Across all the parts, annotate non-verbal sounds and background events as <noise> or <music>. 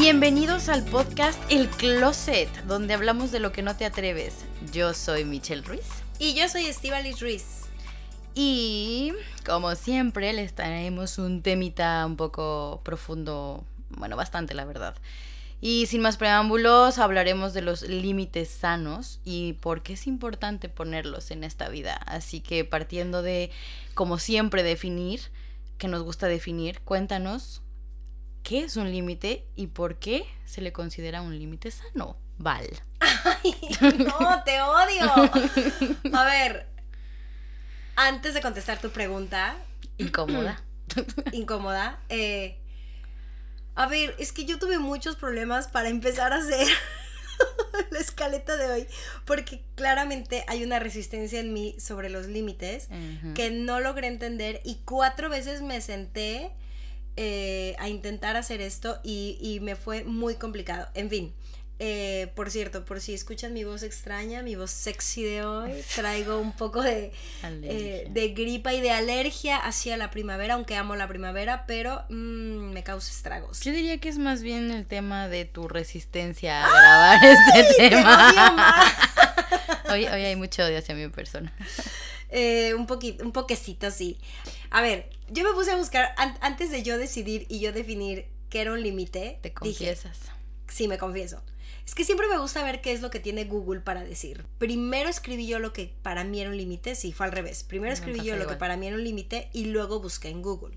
Bienvenidos al podcast El Closet, donde hablamos de lo que no te atreves. Yo soy Michelle Ruiz Y yo soy Estivalis Ruiz. y, como siempre, les traemos un temita un poco profundo, bueno, bastante la verdad. Y sin más preámbulos, hablaremos de los límites sanos y por qué es importante ponerlos en esta vida. Así que partiendo de, como siempre, definir, que nos gusta definir, cuéntanos qué es un límite y por qué se le considera un límite sano. Val. ¡Ay, <laughs> no, te odio! A ver, antes de contestar tu pregunta Incómoda. <clears throat> incómoda, eh, a ver, es que yo tuve muchos problemas para empezar a hacer <laughs> la escaleta de hoy, porque claramente hay una resistencia en mí sobre los límites. Que no logré entender y cuatro veces me senté eh, a intentar hacer esto y, y me fue muy complicado. En fin, eh, por cierto, por si escuchan mi voz extraña, mi voz sexy de hoy, <laughs> traigo un poco de, eh, de gripa y de alergia hacia la primavera, aunque amo la primavera, pero mm, me causa estragos. Yo diría que es más bien el tema de tu resistencia a grabar este Te tema. odio más. <laughs> Hoy, hoy hay mucho odio hacia mi persona. <laughs> Eh, un poquito, un poquecito, sí. A ver, yo me puse a buscar, an- antes de yo decidir y yo definir qué era un límite, Te dije, confiesas. Sí, me confieso. Es que siempre me gusta ver qué es lo que tiene Google para decir. Primero escribí yo lo que para mí era un límite, sí, fue al revés. Primero Me escribí yo lo que para mí era un límite y luego busqué en Google.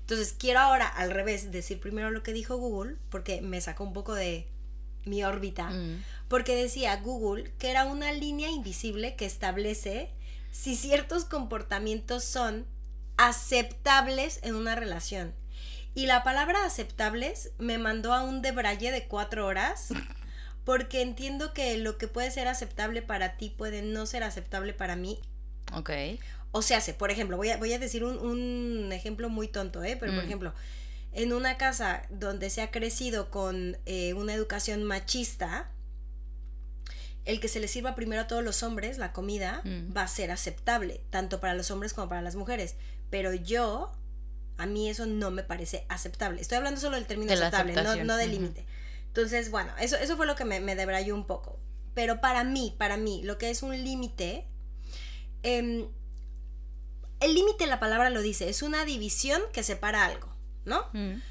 Entonces quiero ahora al revés decir primero lo que dijo Google porque me sacó un poco de mi órbita. Mm. Porque decía Google que era una línea invisible que establece si ciertos comportamientos son aceptables en una relación. Y la palabra aceptables me mandó a un debraye de cuatro horas. <laughs> Porque entiendo que lo que puede ser aceptable para ti puede no ser aceptable para mí. Ok. O sea, se- por ejemplo, voy a, voy a decir un, un ejemplo muy tonto, ¿eh? Pero, por Mm. ejemplo, en una casa donde se ha crecido con eh, una educación machista, el que se le sirva primero a todos los hombres la comida Mm. va a ser aceptable, tanto para los hombres como para las mujeres. Pero yo, a mí eso no me parece aceptable. Estoy hablando solo del término De aceptable, no, no del límite. Entonces, bueno, eso, eso fue lo que me, me debrayó un poco. Pero para mí, para mí, lo que es un límite, em, el límite, la palabra lo dice, es una división que separa algo, ¿no? Mm.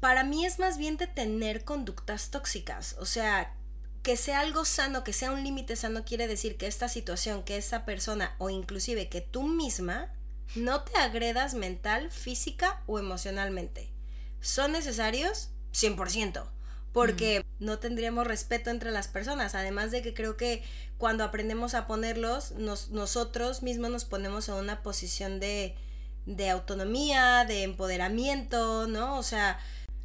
Para mí es más bien de tener conductas tóxicas, o sea, que sea algo sano, que sea un límite sano, quiere decir que esta situación, que esa persona o inclusive que tú misma no te agredas mental, física o emocionalmente. ¿Son necesarios? 100%. Porque no tendríamos respeto entre las personas. Además de que creo que cuando aprendemos a ponerlos, nos- nosotros mismos nos ponemos en una posición de, de autonomía, de empoderamiento, ¿no? O sea,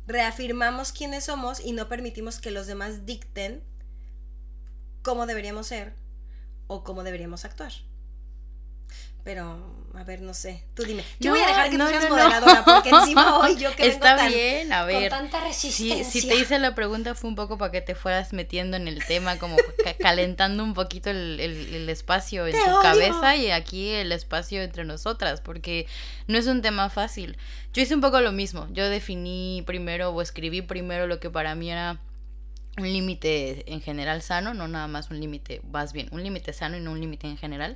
reafirmamos quiénes somos y no permitimos que los demás dicten cómo deberíamos ser o cómo deberíamos actuar. Pero, a ver, no sé. Tú dime. Yo voy a No, dejar que no, tú seas no, no. moderadora porque <laughs> encima hoy yo que vengo Está tan- bien, a ver. con tanta Si, resistencia. si te hice la pregunta fue un poco para que te fueras metiendo en el tema, como <laughs> ca- calentando un poquito el, el- el espacio en Te tu odio. cabeza y aquí el espacio entre nosotras, porque no es un tema fácil. Yo hice un poco lo mismo. Yo definí primero o escribí primero lo que para mí era un límite en general sano, no nada más un límite, más bien, un límite sano y no un límite en general.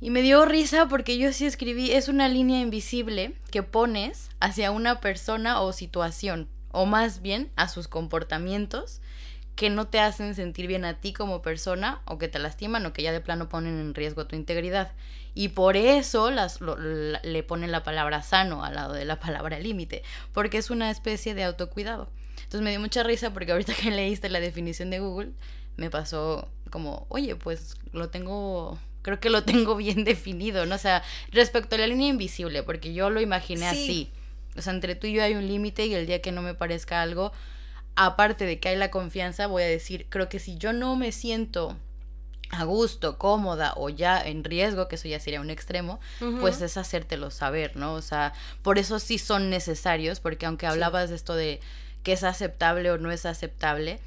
Y me dio risa porque yo sí escribí, es una línea invisible que pones hacia una persona o situación, o más bien a sus comportamientos que no te hacen sentir bien a ti como persona o que te lastiman o que ya de plano ponen en riesgo tu integridad. Y por eso las, lo- le ponen la palabra sano al lado de la palabra <laughs> límite, porque es una especie de autocuidado. Entonces me dio mucha risa porque ahorita que leíste la definición de Google, me pasó como, oye, pues lo tengo, creo que lo tengo <laughs> bien definido, ¿no? O sea, respecto a la línea invisible, porque yo lo imaginé Sí. así. O sea, entre tú y yo hay un límite y el día que no me parezca algo, aparte de que hay la confianza, voy a decir, creo que si yo no me siento a gusto, cómoda o ya en riesgo, que eso ya sería un extremo, pues es hacértelo saber, ¿no? O sea, por eso sí son necesarios, porque aunque hablabas de esto de que es aceptable o no es aceptable,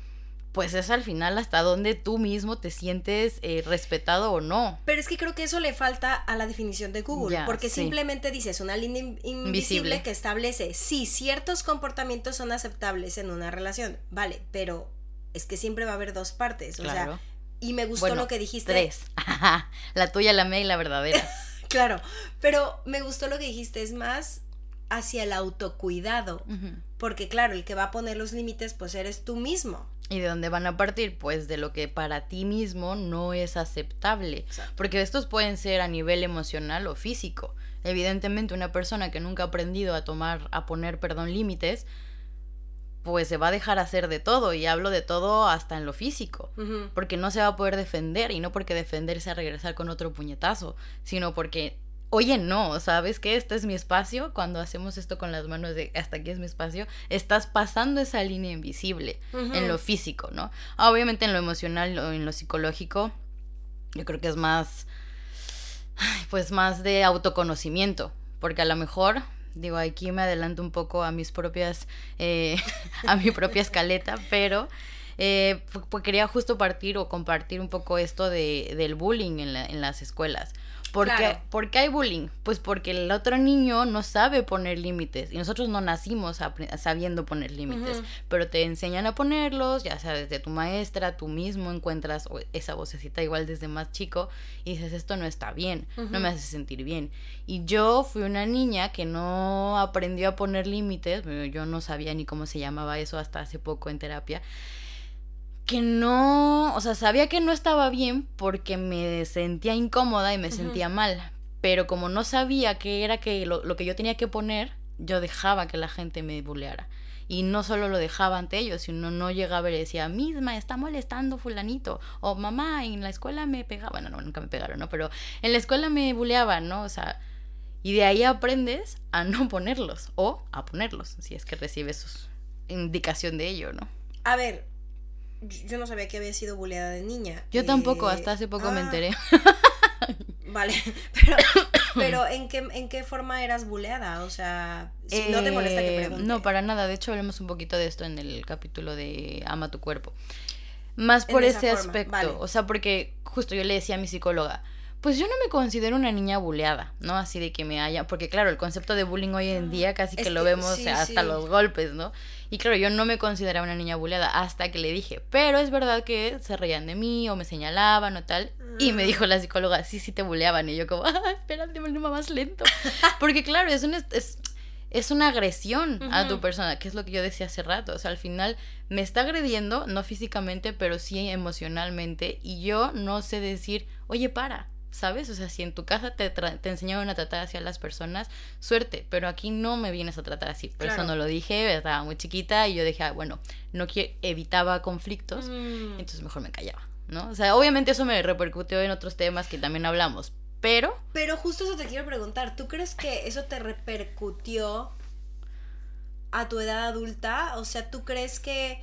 pues es al final hasta donde tú mismo te sientes eh, respetado o no. Pero es que creo que eso le falta a la definición de Google, porque simplemente dices una línea invisible que establece si ciertos comportamientos son aceptables en una relación, vale, pero es que siempre va a haber dos partes, o sea, y me gustó lo que dijiste. Tres, <laughs> la tuya, la mía y la verdadera. <laughs> claro, pero me gustó lo que dijiste, es más hacia el autocuidado, porque claro, el que va a poner los límites pues eres tú mismo. ¿Y de dónde van a partir? Pues de lo que para ti mismo no es aceptable. Porque estos pueden ser a nivel emocional o físico. Evidentemente una persona que nunca ha aprendido a tomar, a poner, perdón, límites, pues se va a dejar hacer de todo. Y hablo de todo hasta en lo físico. Porque no se va a poder defender. Y no porque defenderse a regresar con otro puñetazo, sino porque oye, no, ¿sabes qué? Este es mi espacio. Cuando hacemos esto con las manos de hasta aquí es mi espacio, estás pasando esa línea invisible en lo físico, ¿no? Obviamente en lo emocional o en lo psicológico, yo creo que es más, pues más de autoconocimiento, porque a lo mejor, digo, aquí me adelanto un poco a mis propias, eh, <laughs> a mi propia escaleta, pero... Eh, pues quería justo partir o compartir un poco esto de, del bullying en, en las escuelas. ¿Por, qué, hay bullying? Pues porque el otro niño no sabe poner límites y nosotros no nacimos sabiendo poner límites, pero te enseñan a ponerlos, ya sea desde tu maestra, tú mismo encuentras esa vocecita igual desde más chico y dices, esto no está bien, no me hace sentir bien. Y yo fui una niña que no aprendió a poner límites, yo no sabía ni cómo se llamaba eso hasta hace poco en terapia que no, o sea, sabía que no estaba bien porque me sentía incómoda y me sentía mal, pero como no sabía qué era que lo, que yo tenía que poner, yo dejaba que la gente me buleara. Y no solo lo dejaba ante ellos, sino no llegaba y decía, misma, está molestando fulanito. O mamá, en la escuela me pegaban. No, no, nunca me pegaron, ¿no? Pero en la escuela me buleaban, ¿no? O sea, y de ahí aprendes a no ponerlos o a ponerlos, si es que recibes indicación de ello, ¿no? A ver, yo no sabía que había sido buleada de niña. Yo tampoco, hasta hace poco me ah. enteré. <laughs> Vale, <laughs> pero, ¿en, qué, ¿en qué forma eras buleada? O sea, si no te molesta que eh, pregunte. No, para nada. De hecho, hablemos un poquito de esto en el capítulo de Ama tu cuerpo. Más por ese aspecto. O sea, porque justo yo le decía a mi psicóloga, pues yo no me considero una niña buleada, ¿no? Así de que me haya, porque claro, el concepto de bullying hoy en día casi que, lo vemos hasta los golpes, ¿no? Y claro, yo no me consideraba una niña buleada hasta que le dije, pero es verdad que se reían de mí o me señalaban o tal. Y me dijo la psicóloga, sí, sí te buleaban. Y yo como, ah, espérate, me más lento. <laughs> Porque claro, es un... Es, es una agresión a tu persona, que es lo que yo decía hace rato. O sea, al final me está agrediendo, no físicamente, pero sí emocionalmente, y yo no sé decir, oye, para, ¿sabes? O sea, si en tu casa te, te enseñaron a tratar así a las personas, suerte, pero aquí no me vienes a tratar así. Por eso no lo dije, estaba muy chiquita y yo dije, ah, bueno, no evitaba conflictos, mm. entonces mejor me callaba, ¿no? O sea, obviamente eso me repercutió en otros temas que también hablamos, pero... Pero justo eso te quiero preguntar, ¿tú crees que eso te repercutió a tu edad adulta? O sea, ¿tú crees que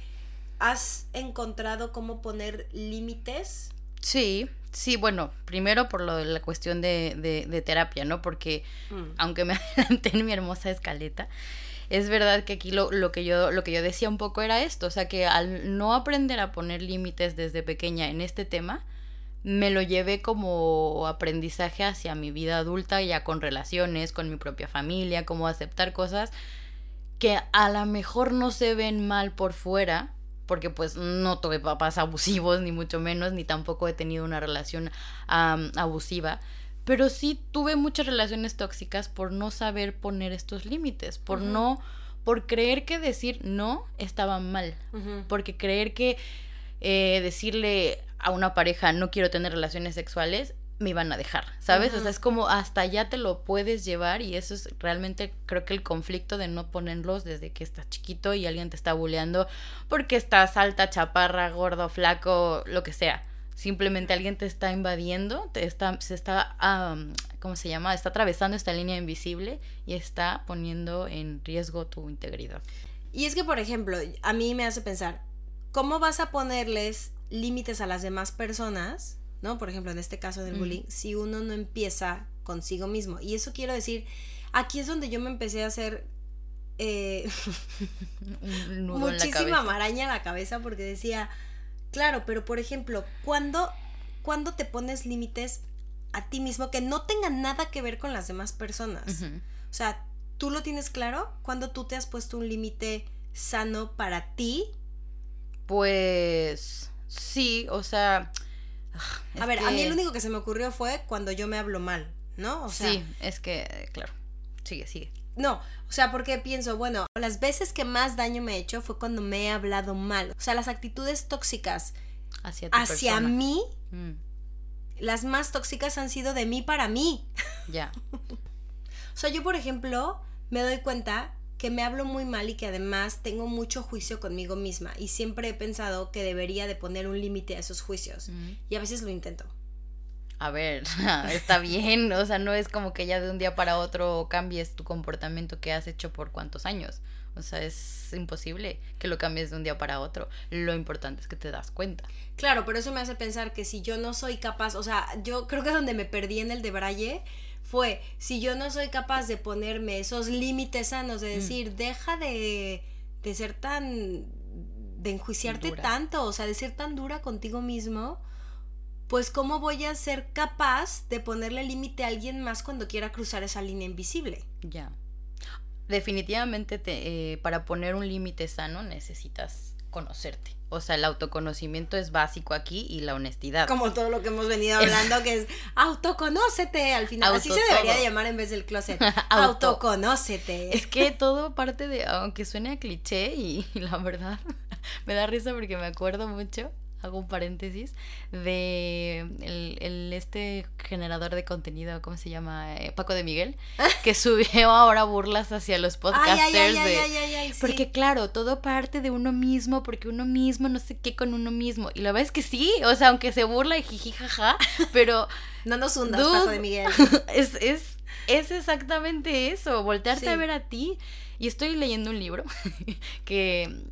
has encontrado cómo poner límites? Sí, Sí, bueno, primero por lo de la cuestión de, de, terapia, ¿no? Porque mm. aunque me <laughs> adelanté en mi hermosa escaleta, es verdad que aquí lo, lo, que yo, lo que yo decía un poco era esto, o sea que al no aprender a poner límites desde pequeña en este tema, me lo llevé como aprendizaje hacia mi vida adulta, ya con relaciones, con mi propia familia, como aceptar cosas que a lo mejor no se ven mal por fuera, porque pues no tuve papás abusivos, ni mucho menos, ni tampoco he tenido una relación abusiva, pero sí tuve muchas relaciones tóxicas por no saber poner estos límites, por no, por creer que decir no estaba mal, porque creer que eh, decirle a una pareja no quiero tener relaciones sexuales me iban a dejar, ¿sabes? O sea, es como hasta allá te lo puedes llevar y eso es realmente creo que el conflicto de no ponerlos desde que estás chiquito y alguien te está bulleando porque estás alta, chaparra, gordo, flaco, lo que sea. Simplemente alguien te está invadiendo, te está, se está, ¿cómo se llama? Está atravesando esta línea invisible y está poniendo en riesgo tu integridad. Y es que, por ejemplo, a mí me hace pensar, ¿cómo vas a ponerles límites a las demás personas? ¿No? Por ejemplo, en este caso del bullying, si uno no empieza consigo mismo. Y eso quiero decir, aquí es donde yo me empecé a hacer eh, <laughs> muchísima maraña en la cabeza porque decía, claro, pero por ejemplo, cuando, cuando te pones límites a ti mismo que no tengan nada que ver con las demás personas? O sea, ¿tú lo tienes claro? cuando tú te has puesto un límite sano para ti? Pues sí, o sea... A ver, a mí lo único que se me ocurrió fue cuando yo me hablo mal, ¿no? O sea, sí, es que, claro. Sigue, sigue. No, o sea, porque pienso, bueno, las veces que más daño me he hecho fue cuando me he hablado mal. O sea, las actitudes tóxicas hacia, hacia mí, mm. las más tóxicas han sido de mí para mí. Ya. <laughs> o sea, yo, por ejemplo, me doy cuenta que me hablo muy mal y que además tengo mucho juicio conmigo misma y siempre he pensado que debería de poner un límite a esos juicios mm. y a veces lo intento a ver, <laughs> está bien, o sea, no es como que ya de un día para otro cambies tu comportamiento que has hecho por cuántos años. O sea, es imposible que lo cambies de un día para otro. Lo importante es que te das cuenta. Claro, pero eso me hace pensar que si yo no soy capaz, o sea, yo creo que donde me perdí en el de Braille fue, si yo no soy capaz de ponerme esos límites sanos, de mm. decir, deja de, de ser tan, de enjuiciarte tanto, o sea, de ser tan dura contigo mismo, pues cómo voy a ser capaz de ponerle límite a alguien más cuando quiera cruzar esa línea invisible. Ya. Definitivamente te, eh, para poner un límite sano necesitas conocerte. O sea, el autoconocimiento es básico aquí y la honestidad. Como todo lo que hemos venido hablando, que es autoconócete al final. Así se debería llamar en vez del closet. <laughs> autoconócete. Es que todo parte de, aunque suene a cliché y la verdad <laughs> me da risa porque me acuerdo mucho hago un paréntesis, de el, este generador de contenido, ¿cómo se llama? Eh, Paco de Miguel, <laughs> que subió ahora burlas hacia los podcasters. de, Porque claro, todo parte de uno mismo, porque uno mismo no sé qué con uno mismo. Y la verdad es que sí, o sea, aunque se burla y jiji jaja, <laughs> pero... no nos hundas, Paco de Miguel. <laughs> Es, es, es exactamente eso, voltearte a ver a ti. Y estoy leyendo un libro que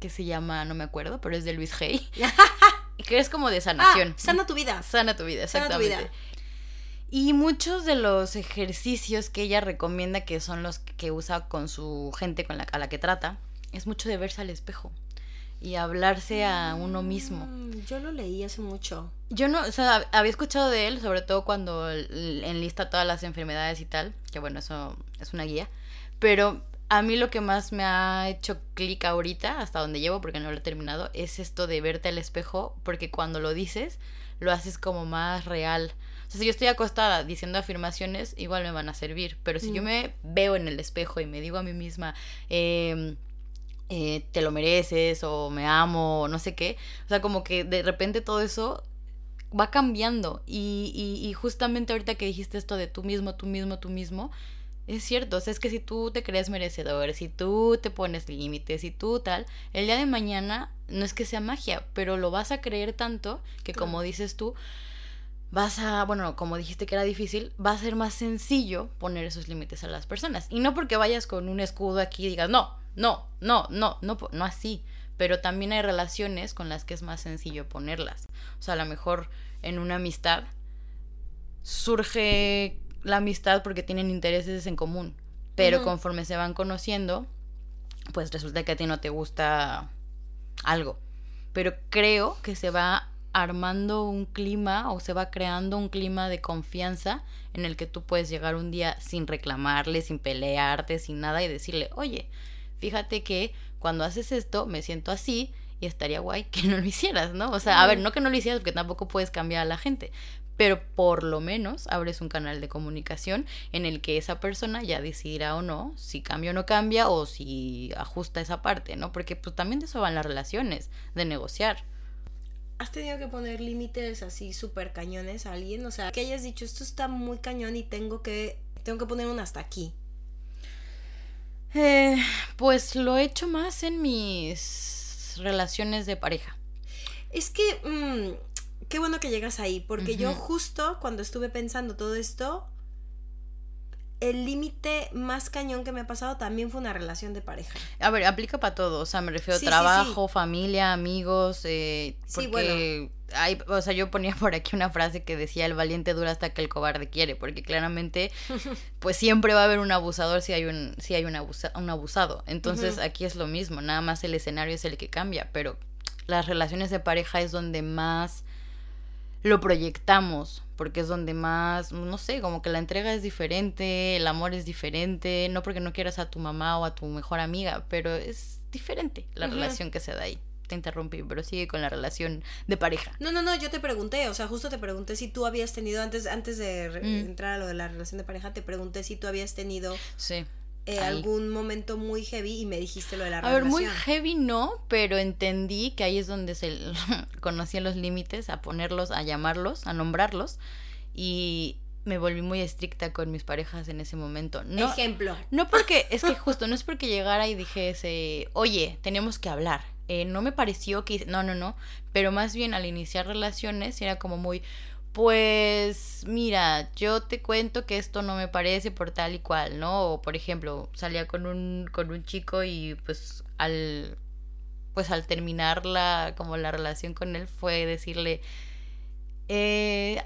que se llama, no me acuerdo, pero es de Luis Hay. <laughs> que es como de sanación. Ah, sana tu vida. Sana tu vida, exactamente. Sana tu vida. Y muchos de los ejercicios que ella recomienda, que son los que usa con su gente con la, a la que trata, es mucho de verse al espejo y hablarse a uno mismo. Mm, yo lo leí hace mucho. Yo no, o sea, había escuchado de él, sobre todo cuando enlista todas las enfermedades y tal, que bueno, eso es una guía, pero a mí lo que más me ha hecho clic ahorita, hasta donde llevo, porque no lo he terminado, es esto de verte al espejo, porque cuando lo dices, lo haces como más real. O sea, si yo estoy acostada diciendo afirmaciones, igual me van a servir, pero si yo mm. me veo en el espejo y me digo a mí misma, em, eh, te lo mereces o me amo o no sé qué, o sea, como que de repente todo eso va cambiando y, y, y justamente ahorita que dijiste esto de tú mismo, tú mismo, tú mismo, es cierto, o sea, es que si tú te crees merecedor, si tú te pones límites, si tú tal, el día de mañana no es que sea magia, pero lo vas a creer tanto que como dices tú, vas a, bueno, como dijiste que era difícil, va a ser más sencillo poner esos límites a las personas. Y no porque vayas con un escudo aquí y digas, no, no, no, no, no, no así. Pero también hay relaciones con las que es más sencillo ponerlas. O sea, a lo mejor en una amistad surge la amistad porque tienen intereses en común. Pero conforme se van conociendo, pues resulta que a ti no te gusta algo. Pero creo que se va armando un clima o se va creando un clima de confianza en el que tú puedes llegar un día sin reclamarle, sin pelearte, sin nada y decirle, oye, fíjate que cuando haces esto me siento así y estaría guay que no lo hicieras, ¿no? O sea, a ver, no que no lo hicieras porque tampoco puedes cambiar a la gente, pero por lo menos abres un canal de comunicación en el que esa persona ya decidirá o no si cambia o no cambia o si ajusta esa parte, ¿no? Porque pues también de eso van las relaciones, de negociar. ¿Has tenido que poner límites así súper cañones a alguien? O sea, que hayas dicho, esto está muy cañón y tengo que, tengo que poner un hasta aquí. Eh, pues lo he hecho más en mis relaciones de pareja. Es que... Mm, qué bueno que llegas ahí, porque yo justo cuando estuve pensando todo esto, el límite más cañón que me ha pasado también fue una relación de pareja. A ver, aplica para todo, o sea, me refiero a trabajo, familia, amigos, eh, porque bueno. hay, o sea, yo ponía por aquí una frase que decía el valiente dura hasta que el cobarde quiere, porque claramente, <laughs> pues siempre va a haber un abusador si hay un, si hay un, un abusado. Entonces aquí es lo mismo, nada más el escenario es el que cambia, pero las relaciones de pareja es donde más lo proyectamos, porque es donde más, no sé, como que la entrega es diferente, el amor es diferente, no porque no quieras a tu mamá o a tu mejor amiga, pero es diferente la relación que se da ahí. Te interrumpí, pero sigue con la relación de pareja. No, no, no, yo te pregunté, o sea, justo te pregunté si tú habías tenido, antes, antes de mm. entrar a lo de la relación de pareja, te pregunté si tú habías tenido sí. Eh, algún momento muy heavy y me dijiste lo de la a ver, muy heavy no, pero entendí que ahí es donde se <laughs> conocían los límites, a ponerlos, a llamarlos, a nombrarlos y me volví muy estricta con mis parejas en ese momento. No, Ejemplo. No porque, <laughs> es que justo, no es porque llegara y dijese, oye, tenemos que hablar. Eh, no me pareció que, no, no, no, pero más bien al iniciar relaciones era como muy, pues mira, yo te cuento que esto no me parece por tal y cual, ¿no? O por ejemplo, salía con un, con un chico y pues al pues al terminar la, como la relación con él fue decirle eh,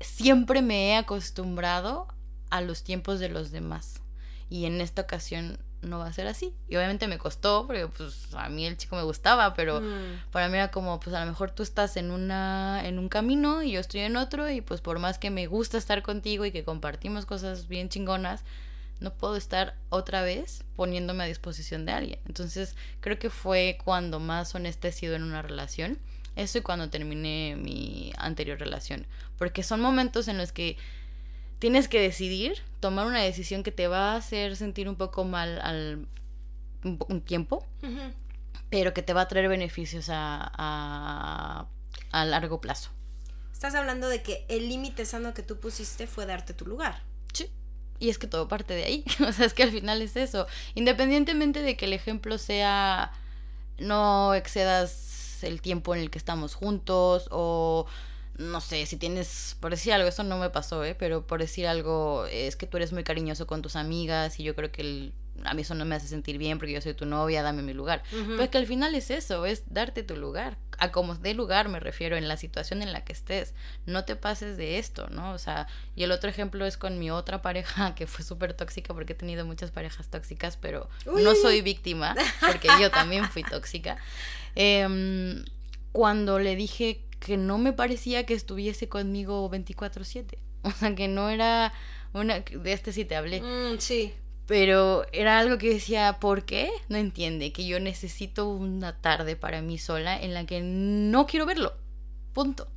siempre me he acostumbrado a los tiempos de los demás y en esta ocasión no va a ser así. Y obviamente me costó, porque pues a mí el chico me gustaba, pero mm. para mí era como, pues a lo mejor tú estás en una en un camino y yo estoy en otro y pues por más que me gusta estar contigo y que compartimos cosas bien chingonas, no puedo estar otra vez poniéndome a disposición de alguien. Entonces, creo que fue cuando más honesta he sido en una relación. Eso y cuando terminé mi anterior relación, porque son momentos en los que tienes que decidir, tomar una decisión que te va a hacer sentir un poco mal al un, tiempo, pero que te va a traer beneficios a, a, largo plazo. Estás hablando de que el límite sano que tú pusiste fue darte tu lugar. Sí. Y es que todo parte de ahí. <laughs> o sea, es que al final es eso. Independientemente de que el ejemplo sea no excedas el tiempo en el que estamos juntos o no sé, si tienes, por decir algo, eso no me pasó, ¿eh? Pero por decir algo, es que tú eres muy cariñoso con tus amigas y yo creo que a mí eso no me hace sentir bien porque yo soy tu novia, dame mi lugar. Pues que al final es eso, es darte tu lugar. A como de lugar me refiero, en la situación en la que estés. No te pases de esto, ¿no? O sea, y el otro ejemplo es con mi otra pareja <laughs> que fue súper tóxica porque he tenido muchas parejas tóxicas, pero no soy víctima porque yo también fui tóxica. <laughs> Em, cuando le dije que no me parecía que estuviese conmigo 24/7. <laughs> O sea, que no era una... De este sí te hablé. Mm, sí. Pero era algo que decía, ¿por qué? No entiende que yo necesito una tarde para mí sola en la que no quiero verlo. Punto.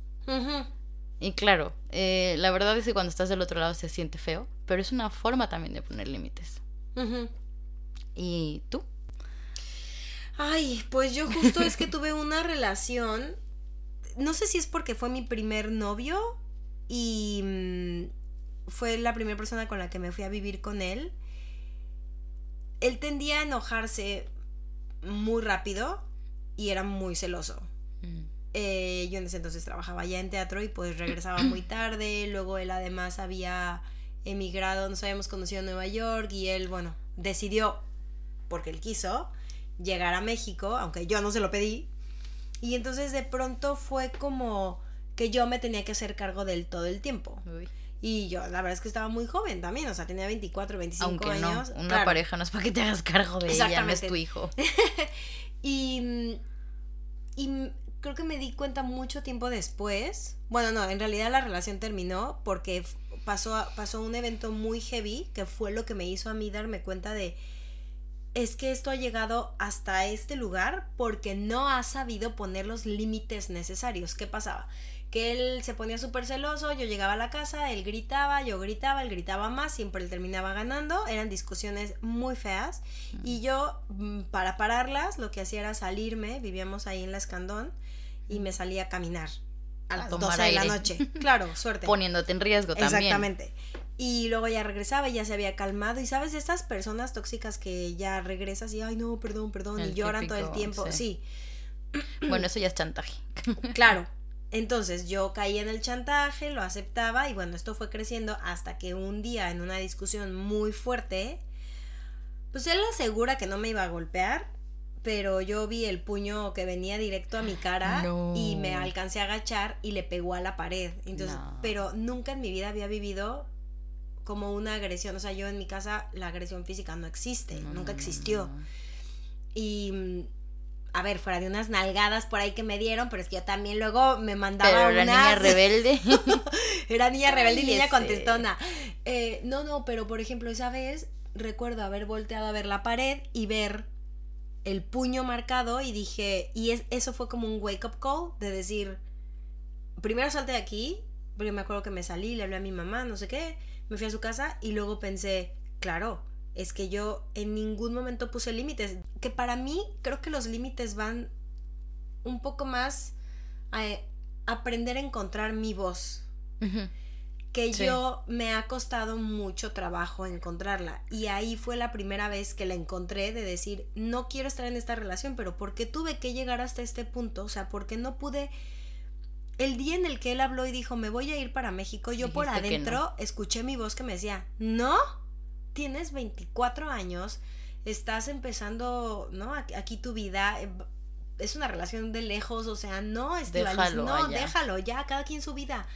Y claro, eh, la verdad es que cuando estás del otro lado se siente feo, pero es una forma también de poner límites. ¿Y tú? Ay, pues yo justo es que tuve una relación no sé si es porque fue mi primer novio y mm, fue la primera persona con la que me fui a vivir con él. Él tendía a enojarse muy rápido y era muy celoso. Mm. Eh, yo en ese entonces trabajaba ya en teatro y pues regresaba muy <clears throat> tarde. Luego él además había emigrado, nos habíamos conocido en Nueva York y él, bueno, decidió, porque él quiso, llegar a México, aunque yo no se lo pedí, y entonces de pronto fue como que yo me tenía que hacer cargo del todo el tiempo. Y yo, la verdad es que estaba muy joven también, o sea, tenía 24, 25 Aunque años. No, una pareja no es para que te hagas cargo de ella, no es tu hijo. <laughs> y, y creo que me di cuenta mucho tiempo después. Bueno, no, en realidad la relación terminó porque pasó, pasó un evento muy heavy que fue lo que me hizo a mí darme cuenta de es que esto ha llegado hasta este lugar porque no ha sabido poner los límites necesarios. ¿Qué pasaba? Que él se ponía súper celoso, yo llegaba a la casa, él gritaba, yo gritaba, él gritaba más, siempre él terminaba ganando, eran discusiones muy feas y yo mm, para pararlas lo que hacía era salirme, vivíamos ahí en la Escandón y me salía a caminar a las 12 de la noche. Claro, suerte. <laughs> Poniéndote en riesgo también. Exactamente. Y luego ya regresaba y ya se había calmado. Y sabes, estas personas tóxicas que ya regresas y, ay, no, perdón, perdón, y lloran todo el tiempo. Sí. <clears throat> Bueno, eso ya es chantaje. <laughs> Claro. Entonces yo caí en el chantaje, lo aceptaba y bueno, esto fue creciendo hasta que un día en una discusión muy fuerte, pues él asegura que no me iba a golpear, pero yo vi el puño que venía directo a mi cara <gasps> y me alcancé a agachar y le pegó a la pared. Entonces, pero nunca en mi vida había vivido como una agresión, o sea, yo en mi casa la agresión física no existe, nunca existió. Y a ver, fuera de unas nalgadas por ahí que me dieron, pero es que yo también luego me mandaba pero era niña rebelde. <laughs> era niña rebelde y niña contestona. Eh, no, no, pero por ejemplo, esa vez recuerdo haber volteado a ver la pared y ver el puño marcado y dije, y es, eso fue como un wake up call de decir, primero salte de aquí, porque me acuerdo que me salí, le hablé a mi mamá, no sé qué, me fui a su casa y luego pensé, claro, es que yo en ningún momento puse límites. Que para mí creo que los límites van un poco más a aprender a encontrar mi voz. Que yo me ha costado mucho trabajo encontrarla. Y ahí fue la primera vez que la encontré de decir, no quiero estar en esta relación, pero ¿por qué tuve que llegar hasta este punto? O sea, ¿por qué no pude... El día en el que él habló y dijo, me voy a ir para México, yo por adentro escuché mi voz que me decía, no, tienes 24 años, estás empezando, ¿no? Aquí tu vida eh, es una relación de lejos, o sea, no, déjalo no, déjalo, ya, cada quien su vida.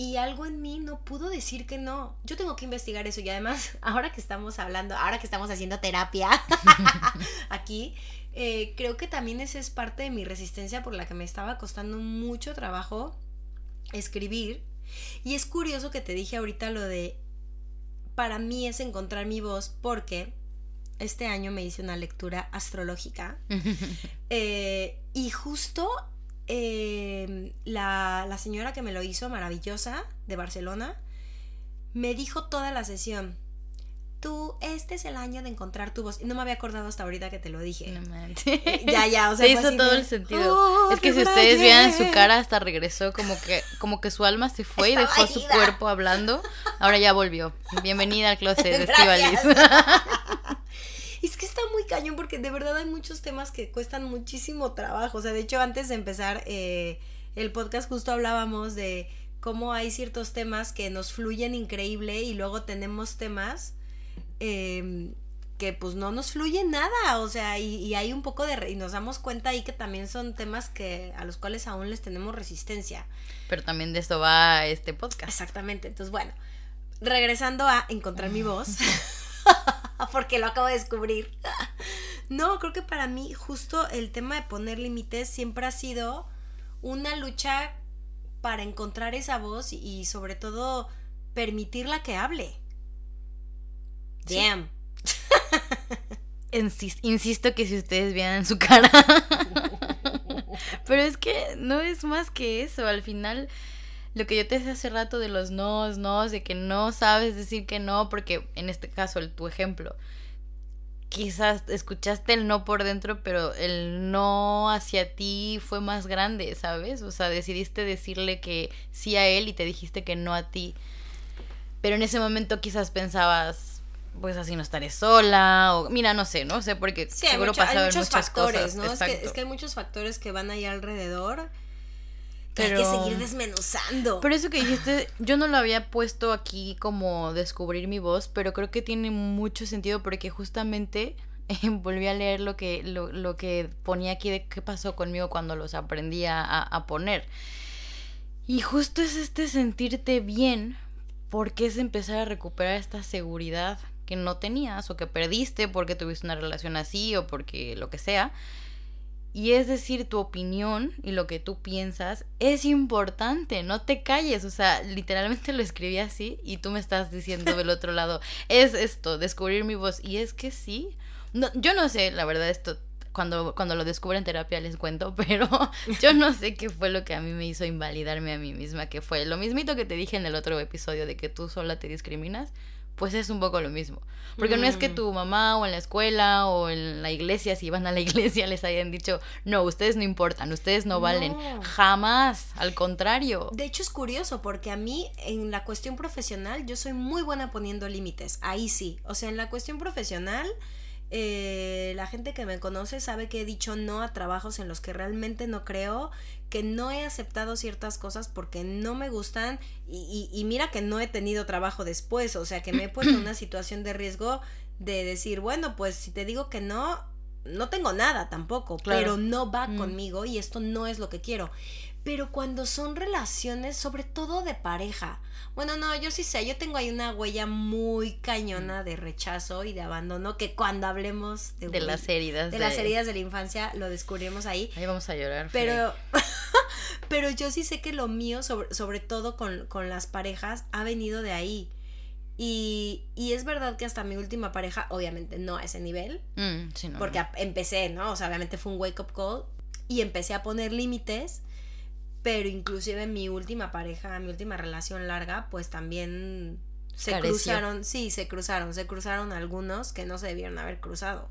Y algo en mí no pudo decir que no. Yo tengo que investigar eso y además, <laughs> ahora que estamos hablando, ahora que estamos haciendo terapia <laughs> aquí, eh, creo que también esa es parte de mi resistencia por la que me estaba costando mucho trabajo escribir. Y es curioso que te dije ahorita lo de para mí es encontrar mi voz porque este año me hice una lectura astrológica <laughs> eh, y justo em, la, la señora que me lo hizo, maravillosa, de Barcelona, me dijo toda la sesión, tú, este es el año de encontrar tu voz. Y no me había acordado hasta ahorita que te lo dije. No eh, ya, ya, o <laughs> sea. Se hizo todo el sentido. Oh, es que si ustedes vieran su cara, hasta regresó como que, como que su alma se fue y dejó su cuerpo hablando. Ahora ya volvió. Bienvenida al closet de <laughs> Estivalis. es que está muy cañón porque de verdad hay muchos temas que cuestan muchísimo trabajo. O sea, de hecho, antes de empezar eh, el podcast justo hablábamos de cómo hay ciertos temas que nos fluyen increíble y luego tenemos temas Em, que pues no nos fluye nada, o sea, y, hay un poco de... y nos damos cuenta ahí que también son temas que a los cuales aún les tenemos resistencia. Pero también de esto va este podcast. Exactamente, entonces bueno, regresando a encontrar mi voz, <laughs> <laughs> porque lo acabo de descubrir. <laughs> no, creo que para mí justo el tema de poner límites siempre ha sido una lucha para encontrar esa voz y sobre todo permitirla que hable. Damn. <laughs> Insisto que si ustedes vieran su cara. Pero es que no es más que eso. Al final, lo que yo te decía hace rato de los nos, nos, de que no sabes decir que no, porque en este caso, el, tu ejemplo, quizás escuchaste el no por dentro, pero el no hacia ti fue más grande, ¿sabes? O sea, decidiste decirle que sí a él y te dijiste que no a ti. Pero en ese momento quizás pensabas, pues así no estaré sola, o mira, no sé, no sé, porque seguro hay, hay muchos factores, ¿no? Es que, es que, hay muchos factores que van ahí alrededor que hay que seguir desmenuzando. Pero eso que <laughs> dijiste, yo no lo había puesto aquí como descubrir mi voz, pero creo que tiene mucho sentido porque justamente <laughs> volví a leer lo que, lo, que ponía aquí de qué pasó conmigo cuando los aprendí a, a poner. Y justo es este sentirte bien porque es empezar a recuperar esta seguridad que no tenías o que perdiste porque tuviste una relación así o porque lo que sea. Y es decir, tu opinión y lo que tú piensas es importante, no te calles, o sea, literalmente <laughs> lo escribí así y tú me estás diciendo del otro lado, <laughs> es esto, descubrir mi voz. Y es que sí, no, yo no sé, la verdad, esto, cuando, cuando lo descubro en terapia les cuento, <laughs> pero yo no sé qué fue lo que a mí me hizo invalidarme a mí misma, que fue lo mismito que te dije en el otro episodio de que tú sola te discriminas pues es un poco lo mismo. Porque no es que mm. tu mamá o en la escuela o en la iglesia, si van a la <laughs> iglesia, les hayan dicho, no, ustedes no importan, ustedes no, valen. Jamás, al contrario. De hecho es curioso porque a mí en la cuestión profesional yo soy muy buena poniendo límites, ahí sí. O sea, en la cuestión profesional... Eh, la gente que me conoce sabe que he dicho no a trabajos en los que realmente no creo, que no he aceptado ciertas cosas porque no me gustan y, y, mira que no he tenido trabajo después, o sea que me he puesto en una situación de riesgo de decir, bueno, pues si te digo que no, no tengo nada tampoco, pero no va mm. conmigo y esto no es lo que quiero. Pero cuando son relaciones, sobre todo de pareja, bueno, no, yo sí sé, yo tengo ahí una huella muy cañona de rechazo y de abandono que cuando hablemos de, las heridas de, las heridas de la infancia lo descubrimos ahí. Ahí vamos a llorar. Pero <laughs> pero yo sí sé que lo mío, sobre, sobre todo con, con las parejas, ha venido de ahí y, y, es verdad que hasta mi última pareja, obviamente no a ese nivel, mm, porque empecé, ¿no? O sea, obviamente fue un wake up call y empecé a poner límites, pero inclusive mi última pareja, mi última relación larga, pues también se cruzaron, sí, se cruzaron, se cruzaron algunos que no se debieron haber cruzado.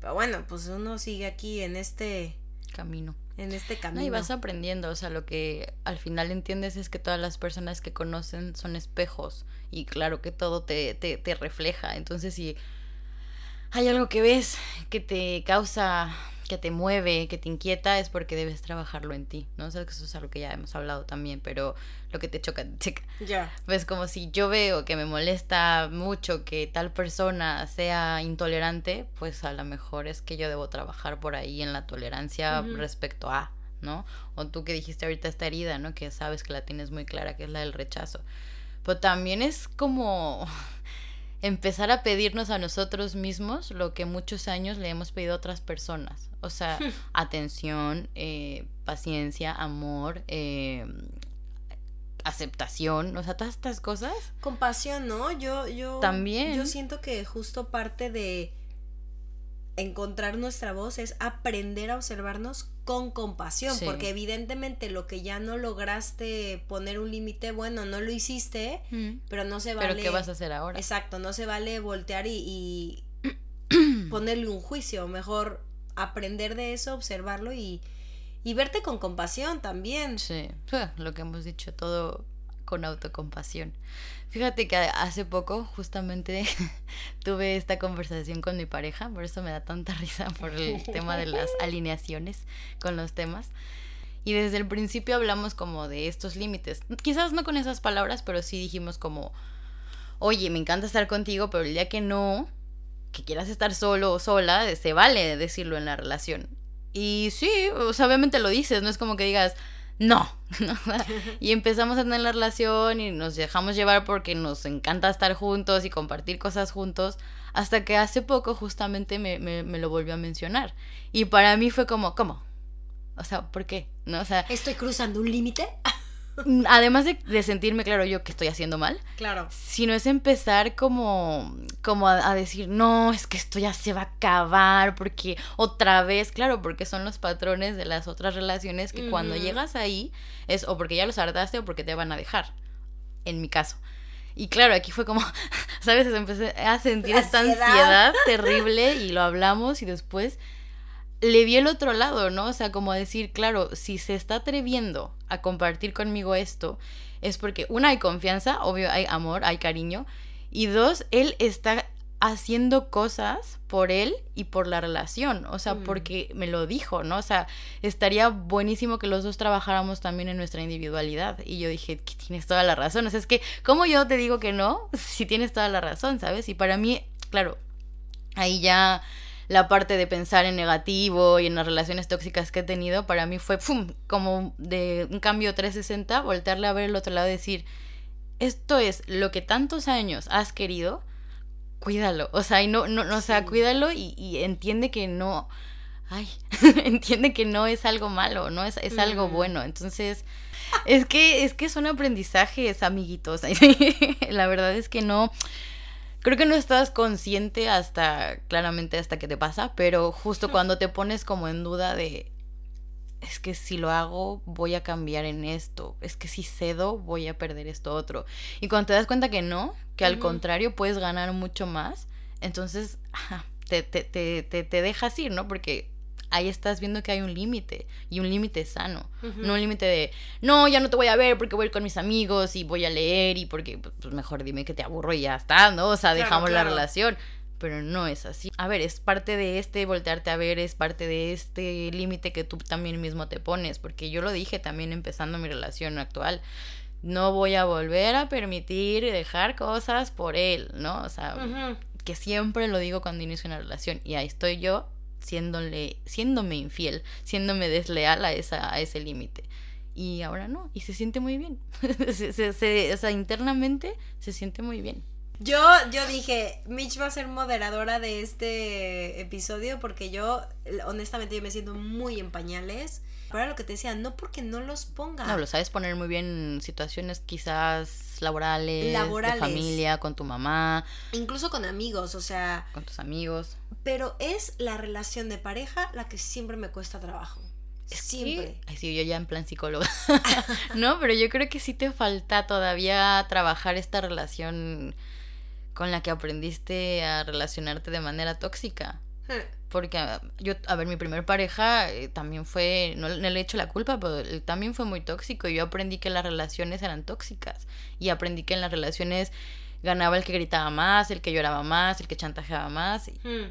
Pero bueno, pues uno sigue aquí en este camino en este camino. y vas aprendiendo, o sea, lo que al final entiendes es que todas las personas que conocen son espejos y claro que todo te, te, te refleja. Entonces, si hay algo que ves que te causa que te mueve, que te inquieta, es porque debes trabajarlo en ti, ¿no? O sea, que eso es algo que ya hemos hablado también, pero lo que te choca, <laughs> checa. Ya. Pues como si yo veo que me molesta mucho que tal persona sea intolerante, pues a lo mejor es que yo debo trabajar por ahí en la tolerancia respecto a, ¿no? O tú que dijiste ahorita esta herida, ¿no? Que sabes que la tienes muy clara, que es la del rechazo. Pero también es como <laughs> empezar a pedirnos a nosotros mismos lo que muchos años le hemos pedido a otras personas. O sea, <laughs> atención, eh, paciencia, amor, eh, aceptación, o sea, todas estas cosas. Compasión, ¿no? Yo, yo. También. Yo siento que justo parte de encontrar nuestra voz es aprender a observarnos con compasión, porque evidentemente lo que ya no lograste poner un límite, bueno, no lo hiciste, pero no se vale. Pero ¿qué vas a hacer ahora? Exacto, no se vale voltear y, <clears throat> ponerle un juicio, mejor aprender de eso, observarlo y, y verte con compasión también. Sí, lo que hemos dicho, todo con autocompasión. Fíjate que hace poco justamente <laughs> tuve esta conversación con mi pareja, por eso me da tanta <laughs> risa por el tema de las alineaciones con los temas. Y desde el principio hablamos como de estos límites. Quizás no con esas palabras, pero sí dijimos como, oye, me encanta estar contigo, pero el día que no, que quieras estar solo o sola, se vale decirlo en la relación. Y sí, o sea, obviamente lo dices, no es como que digas, <laughs> no. y empezamos a tener la relación y nos dejamos llevar porque nos encanta estar juntos y compartir cosas juntos, hasta que hace poco justamente me, me, lo volvió a mencionar. Y para mí fue como, ¿cómo? O sea, ¿por qué? ¿No? O sea, ¿Estoy cruzando un límite? Además de, sentirme claro yo que estoy haciendo mal, claro. sino es empezar como, como a, decir, no, es que esto ya se va a acabar, porque otra vez, claro, porque son los patrones de las otras relaciones que cuando llegas ahí es o porque ya los hartaste o porque te van a dejar, en mi caso. Y claro, aquí fue como, <laughs> ¿sabes? Empecé a sentir esta ansiedad terrible <laughs> y lo hablamos y después le vi el otro lado, ¿no? O sea, como decir, claro, si se está atreviendo a compartir conmigo esto, es porque, una, hay confianza, obvio, hay amor, hay cariño, y dos, él está haciendo cosas por él y por la relación, o sea, mm. porque me lo dijo, ¿no? O sea, estaría buenísimo que los dos trabajáramos también en nuestra individualidad. Y yo dije, que tienes toda la razón, o sea, es que, ¿cómo yo te digo que no? <laughs> Si tienes toda la razón, ¿sabes? Y para mí, claro, ahí ya la parte de pensar en negativo y en las relaciones tóxicas que he tenido, para mí fue como de un cambio 360, voltearle a ver el otro lado y decir, esto es lo que tantos años has querido, cuídalo, o sea, y no, no, no o sea, cuídalo y, entiende que no, ay, <laughs> entiende que no es algo malo, no es, es algo bueno, entonces... Es que, es que son aprendizajes, amiguitos. <laughs> La verdad es que no, creo que no estás consciente hasta, claramente hasta que te pasa, pero justo cuando te pones como en duda de, es que si lo hago voy a cambiar en esto, es que si cedo voy a perder esto otro. Y cuando te das cuenta que no, que al contrario puedes ganar mucho más, entonces te, te, te, te, dejas ir, ¿no? Porque ahí estás viendo que hay un límite y un límite sano, no un límite de, no, ya no te voy a ver porque voy a ir con mis amigos y voy a leer y porque pues, pues mejor dime que te aburro y ya está, ¿no? O sea, dejamos la relación. pero no es así. A ver, es parte de este voltearte a ver, es parte de este límite que tú también mismo te pones, porque yo lo dije también empezando mi relación actual. No voy a volver a permitir dejar cosas por él, ¿no? O sea, que siempre lo digo cuando inicio una relación y ahí estoy yo siéndole, siéndome infiel, siéndome desleal a, esa, a ese límite. Y ahora no, y se siente muy bien. <laughs> se, o sea, internamente se siente muy bien. Yo, yo dije, Mitch va a ser moderadora de este episodio porque yo, honestamente, yo me siento muy en pañales. Para lo que te decía, no porque no los ponga. No, lo sabes poner muy bien en situaciones quizás laborales, laborales, de familia, con tu mamá. Incluso con amigos, o sea. Con tus amigos. Pero es la relación de pareja la que siempre me cuesta trabajo. Siempre. Ay, sí, yo ya en plan psicóloga. <laughs> no, pero yo creo que sí te falta todavía trabajar esta relación con la que aprendiste a relacionarte de manera tóxica. Porque ah, yo, a ver, mi primer pareja eh, también fue, no, le he hecho la culpa, pero él también fue muy tóxico. Y yo aprendí que las relaciones eran tóxicas. Y aprendí que en las relaciones ganaba el que gritaba más, el que lloraba más, el que chantajeaba más.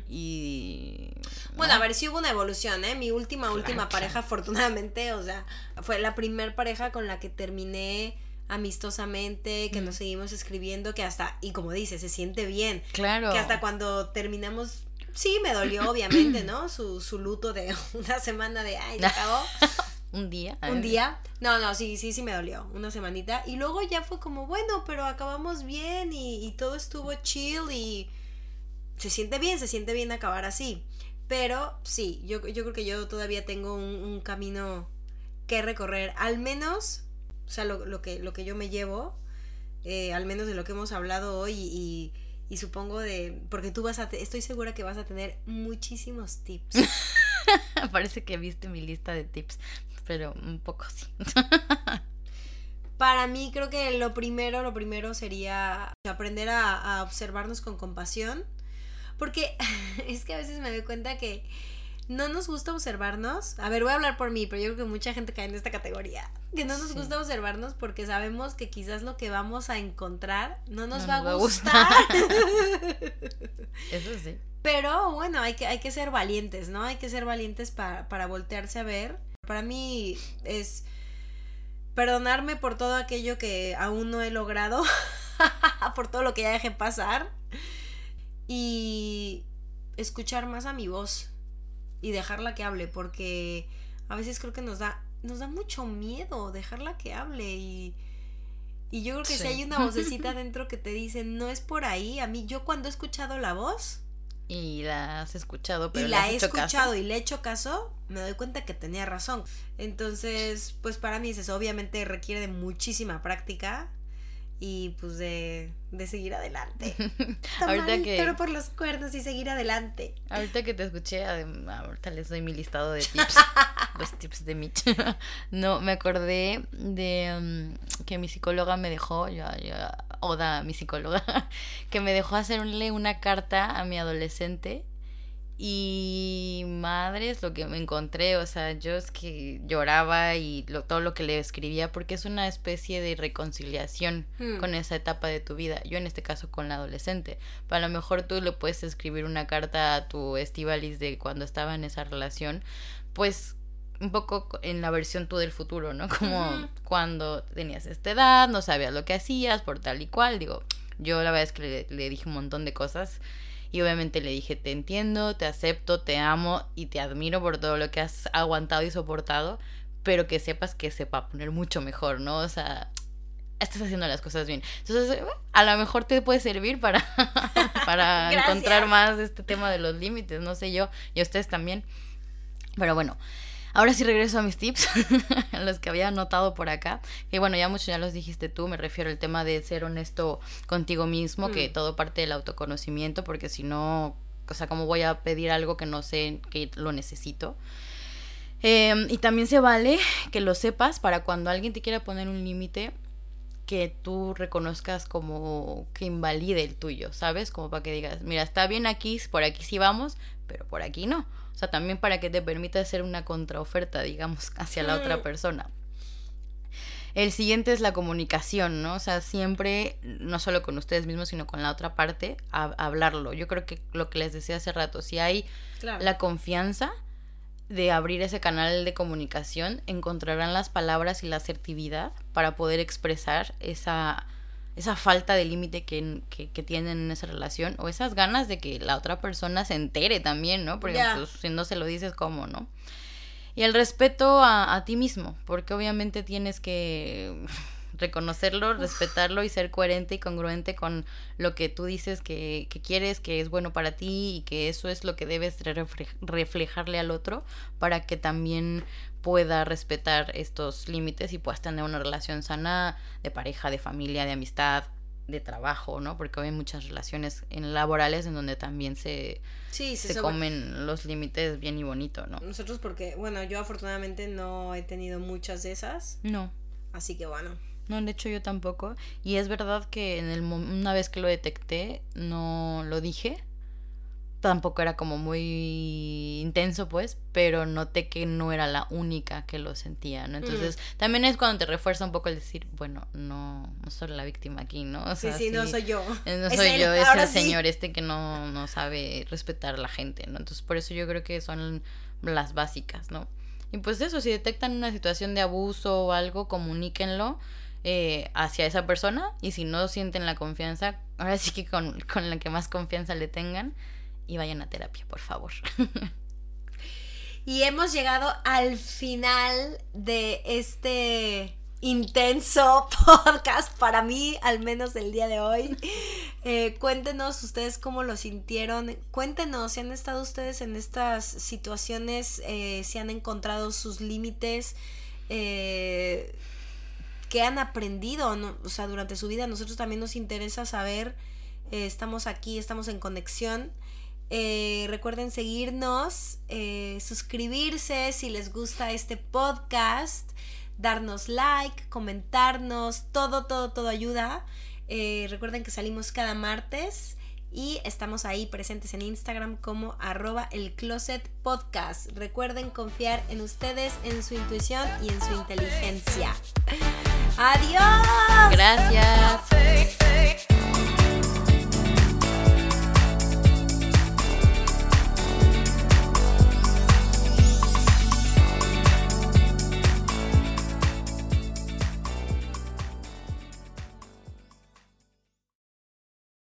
Y. Bueno, a ver, sí hubo una evolución, ¿eh? Mi última, última pareja, afortunadamente, o sea, fue la primer pareja con la que terminé amistosamente, que nos seguimos escribiendo, que hasta, y como dice, se siente bien. Claro. Que hasta cuando terminamos, sí, me dolió, obviamente, ¿no? Su, su luto de <laughs> una semana de, ay, acabó. <laughs> Un día. Un día. No, no, sí, sí, sí me dolió. Una semanita. Y luego ya fue como, bueno, pero acabamos bien y, y todo estuvo chill y se siente bien, se siente bien acabar así. Pero sí, yo, yo creo que yo todavía tengo un, un camino que recorrer. Al menos o sea, lo, lo, que, lo que yo me llevo, eh, al menos de lo que hemos hablado hoy y, y, supongo de, porque tú vas a, estoy segura que vas a tener muchísimos tips. <laughs> Parece que viste mi lista de tips, pero un poco sí. <laughs> Para mí creo que lo primero, lo primero sería aprender a, a observarnos con compasión, porque <laughs> es que a veces me doy cuenta que no nos gusta observarnos. A ver, voy a hablar por mí, pero yo creo que mucha gente cae en esta categoría. Que no nos gusta observarnos porque sabemos que quizás lo que vamos a encontrar no nos va, a gustar. <laughs> Eso sí. Pero bueno, hay que, hay que ser valientes, ¿no? Hay que ser valientes para, para voltearse a ver. Para mí es perdonarme por todo aquello que aún no he logrado, <laughs> por todo lo que ya dejé pasar y escuchar más a mi voz y dejarla que hable, porque a veces creo que nos da, nos da mucho miedo dejarla que hable y, y yo creo que si hay una vocecita dentro que te dice, no es por ahí, a mí yo cuando he escuchado la voz... Y la has escuchado, pero y la he escuchado y le he hecho caso, me doy cuenta que tenía razón. Entonces, pues para mí es eso, obviamente requiere de muchísima práctica y pues de, de seguir adelante. <laughs> ahorita que pero por los cuernos y seguir adelante. Ahorita que te escuché, ahorita les doy mi listado de tips, <laughs> los tips de Mitch. <laughs> no, me acordé de um, que mi psicóloga me dejó, ya, ya, Oda, mi psicóloga, que me dejó hacerle una carta a mi adolescente y madres, lo que me encontré, o sea, yo es que lloraba y lo, todo lo que le escribía porque es una especie de reconciliación hmm. con esa etapa de tu vida. Yo en este caso con la adolescente. Para lo mejor tú le puedes escribir una carta a tu Estivalis de cuando estaba en esa relación, pues un poco en la versión tú del futuro, ¿no? <laughs> Como cuando tenías esta edad, no sabías lo que hacías, por tal y cual. Digo, yo la verdad es que le, le dije un montón de cosas y obviamente le dije, te entiendo, te acepto, te amo y te admiro por todo lo que has aguantado y soportado, pero que sepas que se va a poner mucho mejor, ¿no? O sea, estás haciendo las cosas bien. Entonces, a lo mejor te puede servir para, <laughs> para encontrar más este tema de los límites, no sé yo, y ustedes también. Pero bueno, Ahora sí regreso a mis tips, <laughs> los que había anotado por acá. Que bueno, ya muchos ya los dijiste tú, me refiero al tema de ser honesto contigo mismo, que mm. todo parte del autoconocimiento, porque si no, o sea, ¿cómo voy a pedir algo que no sé que lo necesito? Em, y también se vale que lo sepas para cuando alguien te quiera poner un límite, que tú reconozcas como que invalide el tuyo, ¿sabes? Como para que digas, mira, está bien aquí, por aquí sí vamos, pero por aquí no. O sea, también para que te permita hacer una contraoferta, digamos, <laughs> hacia la otra mm. persona. El siguiente es la comunicación, ¿no? O sea, siempre, no solo con ustedes mismos, sino con la otra parte, hablarlo. Yo creo que lo que les decía hace rato, si hay la confianza de abrir ese canal de comunicación, encontrarán las palabras y la asertividad para poder expresar esa, esa falta de límite que, tienen en esa relación o esas ganas de que la otra persona se entere también, ¿no? Porque pues, si no se lo dices, ¿cómo, no? Y el respeto a, a ti mismo, porque obviamente tienes que reconocerlo, respetarlo y ser coherente y congruente con lo que tú dices que, que, quieres, que es bueno para ti y que eso es lo que debes reflejarle al otro para que también pueda respetar estos límites y puedas tener una relación sana de pareja, de familia, de amistad, de trabajo, ¿no? Porque hay muchas relaciones en laborales en donde también se, se, se comen los límites bien y bonito, ¿no? Nosotros porque, bueno, yo afortunadamente no he tenido muchas de esas. No. Así que bueno. No, de hecho yo tampoco. Y es verdad que en el una vez que lo detecté, no lo dije tampoco era como muy intenso, pues, pero noté que no era la única que lo sentía, ¿no? Entonces, mm. también es cuando te refuerza un poco el decir, bueno, no, no soy la víctima aquí, ¿no? O sea, sí, sí, no soy yo. Eh, no soy yo, es el señor este que no, no sabe respetar a la gente, ¿no? Entonces, por eso yo creo que son las básicas, ¿no? Y pues eso, si detectan una situación de abuso o algo, comuníquenlo. Eh, hacia esa persona y si no sienten la confianza, ahora sí que con, con la que más confianza le tengan, y vayan a terapia, por favor. <laughs> y hemos llegado al final de este intenso <laughs> podcast para mí, al menos el día de hoy. Eh, cuéntenos ustedes cómo lo sintieron. Cuéntenos si han estado ustedes en estas situaciones, eh, si han encontrado sus límites, eh, qué han aprendido, o sea, durante su vida. Nosotros también nos interesa saber. estamos aquí, estamos en conexión. Eh, recuerden seguirnos, eh, suscribirse si les gusta este podcast, darnos like, comentarnos, todo, todo, todo ayuda. Eh, recuerden que salimos cada martes y estamos ahí presentes en Instagram como arroba el closet podcast. Recuerden confiar en ustedes, en su intuición y en su inteligencia. Adiós. Gracias.